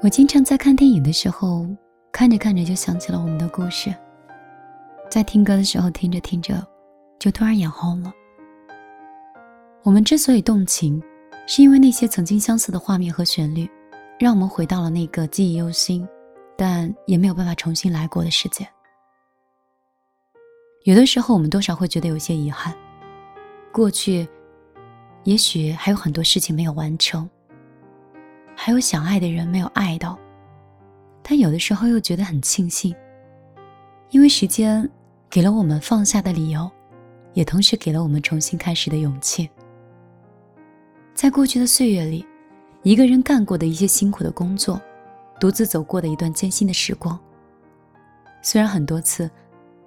我经常在看电影的时候，看着看着就想起了我们的故事；在听歌的时候，听着听着，就突然眼红了。我们之所以动情，是因为那些曾经相似的画面和旋律，让我们回到了那个记忆犹新，但也没有办法重新来过的世界。有的时候，我们多少会觉得有些遗憾，过去，也许还有很多事情没有完成。还有想爱的人没有爱到，但有的时候又觉得很庆幸，因为时间给了我们放下的理由，也同时给了我们重新开始的勇气。在过去的岁月里，一个人干过的一些辛苦的工作，独自走过的一段艰辛的时光，虽然很多次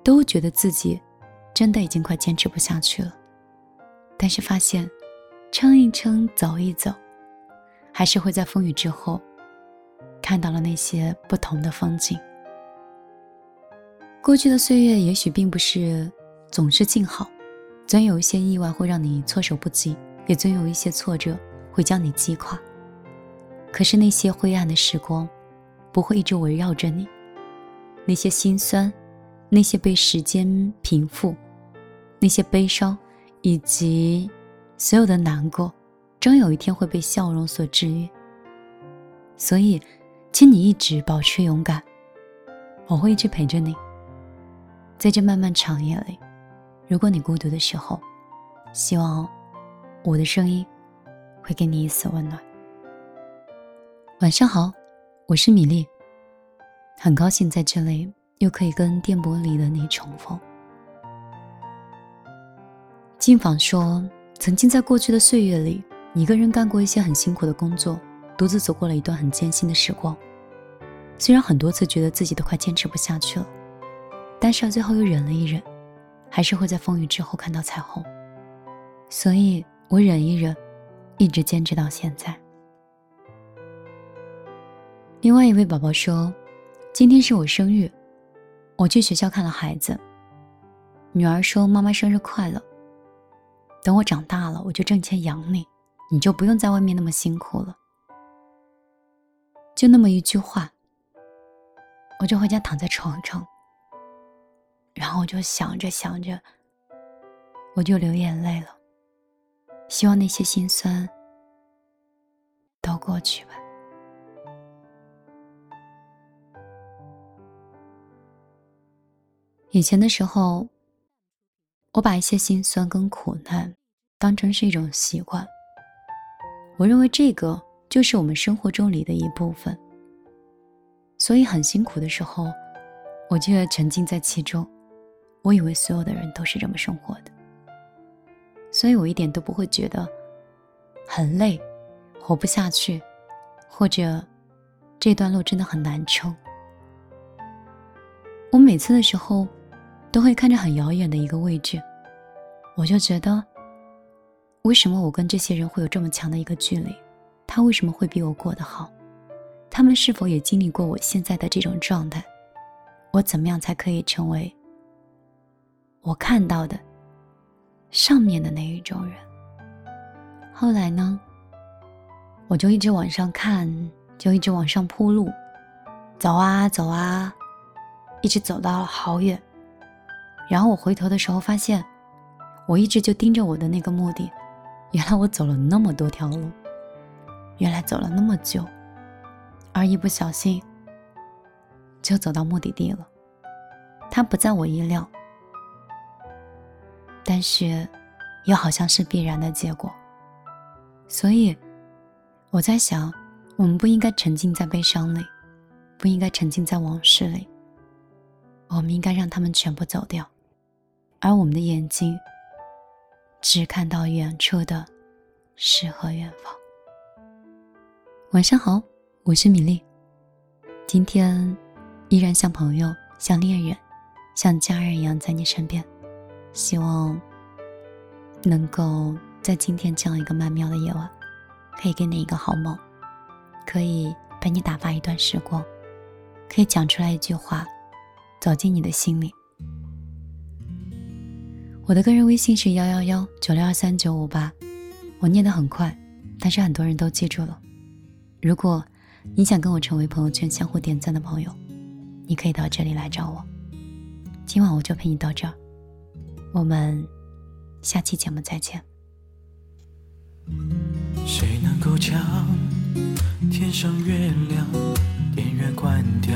都觉得自己真的已经快坚持不下去了，但是发现撑一撑，走一走。还是会在风雨之后，看到了那些不同的风景。过去的岁月也许并不是总是静好，总有一些意外会让你措手不及，也总有一些挫折会将你击垮。可是那些灰暗的时光，不会一直围绕着你。那些心酸，那些被时间平复，那些悲伤，以及所有的难过。终有一天会被笑容所治愈。所以，请你一直保持勇敢，我会一直陪着你。在这漫漫长夜里，如果你孤独的时候，希望我的声音会给你一丝温暖。晚上好，我是米粒，很高兴在这里又可以跟电波里的你重逢。金访说，曾经在过去的岁月里。一个人干过一些很辛苦的工作，独自走过了一段很艰辛的时光。虽然很多次觉得自己都快坚持不下去了，但是最后又忍了一忍，还是会在风雨之后看到彩虹。所以我忍一忍，一直坚持到现在。另外一位宝宝说：“今天是我生日，我去学校看了孩子。女儿说：‘妈妈生日快乐。’等我长大了，我就挣钱养你。”你就不用在外面那么辛苦了。就那么一句话，我就回家躺在床上，然后我就想着想着，我就流眼泪了。希望那些心酸都过去吧。以前的时候，我把一些心酸跟苦难当成是一种习惯。我认为这个就是我们生活中里的一部分，所以很辛苦的时候，我就要沉浸在其中。我以为所有的人都是这么生活的，所以我一点都不会觉得很累，活不下去，或者这段路真的很难撑。我每次的时候，都会看着很遥远的一个位置，我就觉得。为什么我跟这些人会有这么强的一个距离？他为什么会比我过得好？他们是否也经历过我现在的这种状态？我怎么样才可以成为我看到的上面的那一种人？后来呢？我就一直往上看，就一直往上铺路，走啊走啊，一直走到了好远。然后我回头的时候发现，我一直就盯着我的那个目的。原来我走了那么多条路，原来走了那么久，而一不小心就走到目的地了。它不在我意料，但是又好像是必然的结果。所以我在想，我们不应该沉浸在悲伤里，不应该沉浸在往事里，我们应该让他们全部走掉，而我们的眼睛。只看到远处的诗和远方。晚上好，我是米粒。今天依然像朋友、像恋人、像家人一样在你身边，希望能够在今天这样一个曼妙的夜晚，可以给你一个好梦，可以陪你打发一段时光，可以讲出来一句话，走进你的心里。我的个人微信是幺幺幺九六二三九五八，我念得很快，但是很多人都记住了。如果你想跟我成为朋友圈相互点赞的朋友，你可以到这里来找我。今晚我就陪你到这儿，我们下期节目再见。谁能够将天上月亮电源关掉？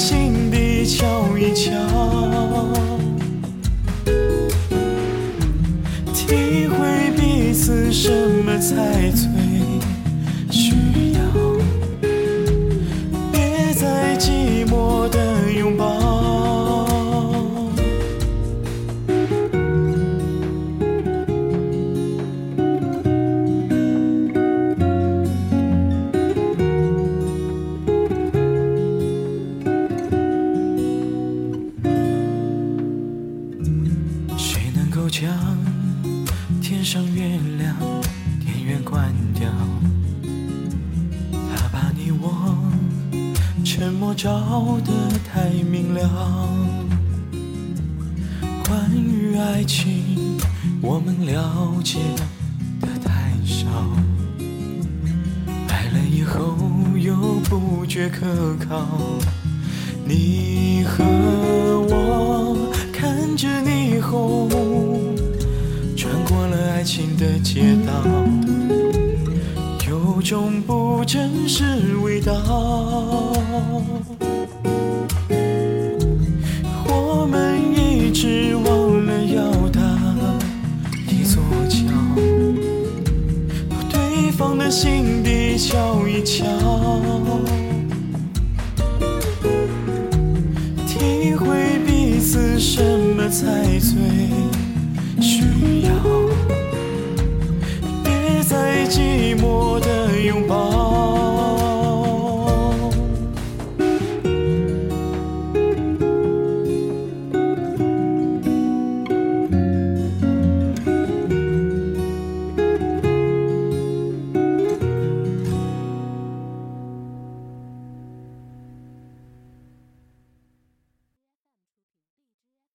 心底瞧一瞧。体会彼此什么才最将天上月亮电源？关掉，他把你我沉默照得太明了。关于爱情，我们了解的太少。爱了以后又不觉可靠。你和情的街道。有种不真实味道。我们一直忘了要搭一座桥，对方的心底瞧一瞧，体会彼此什么才最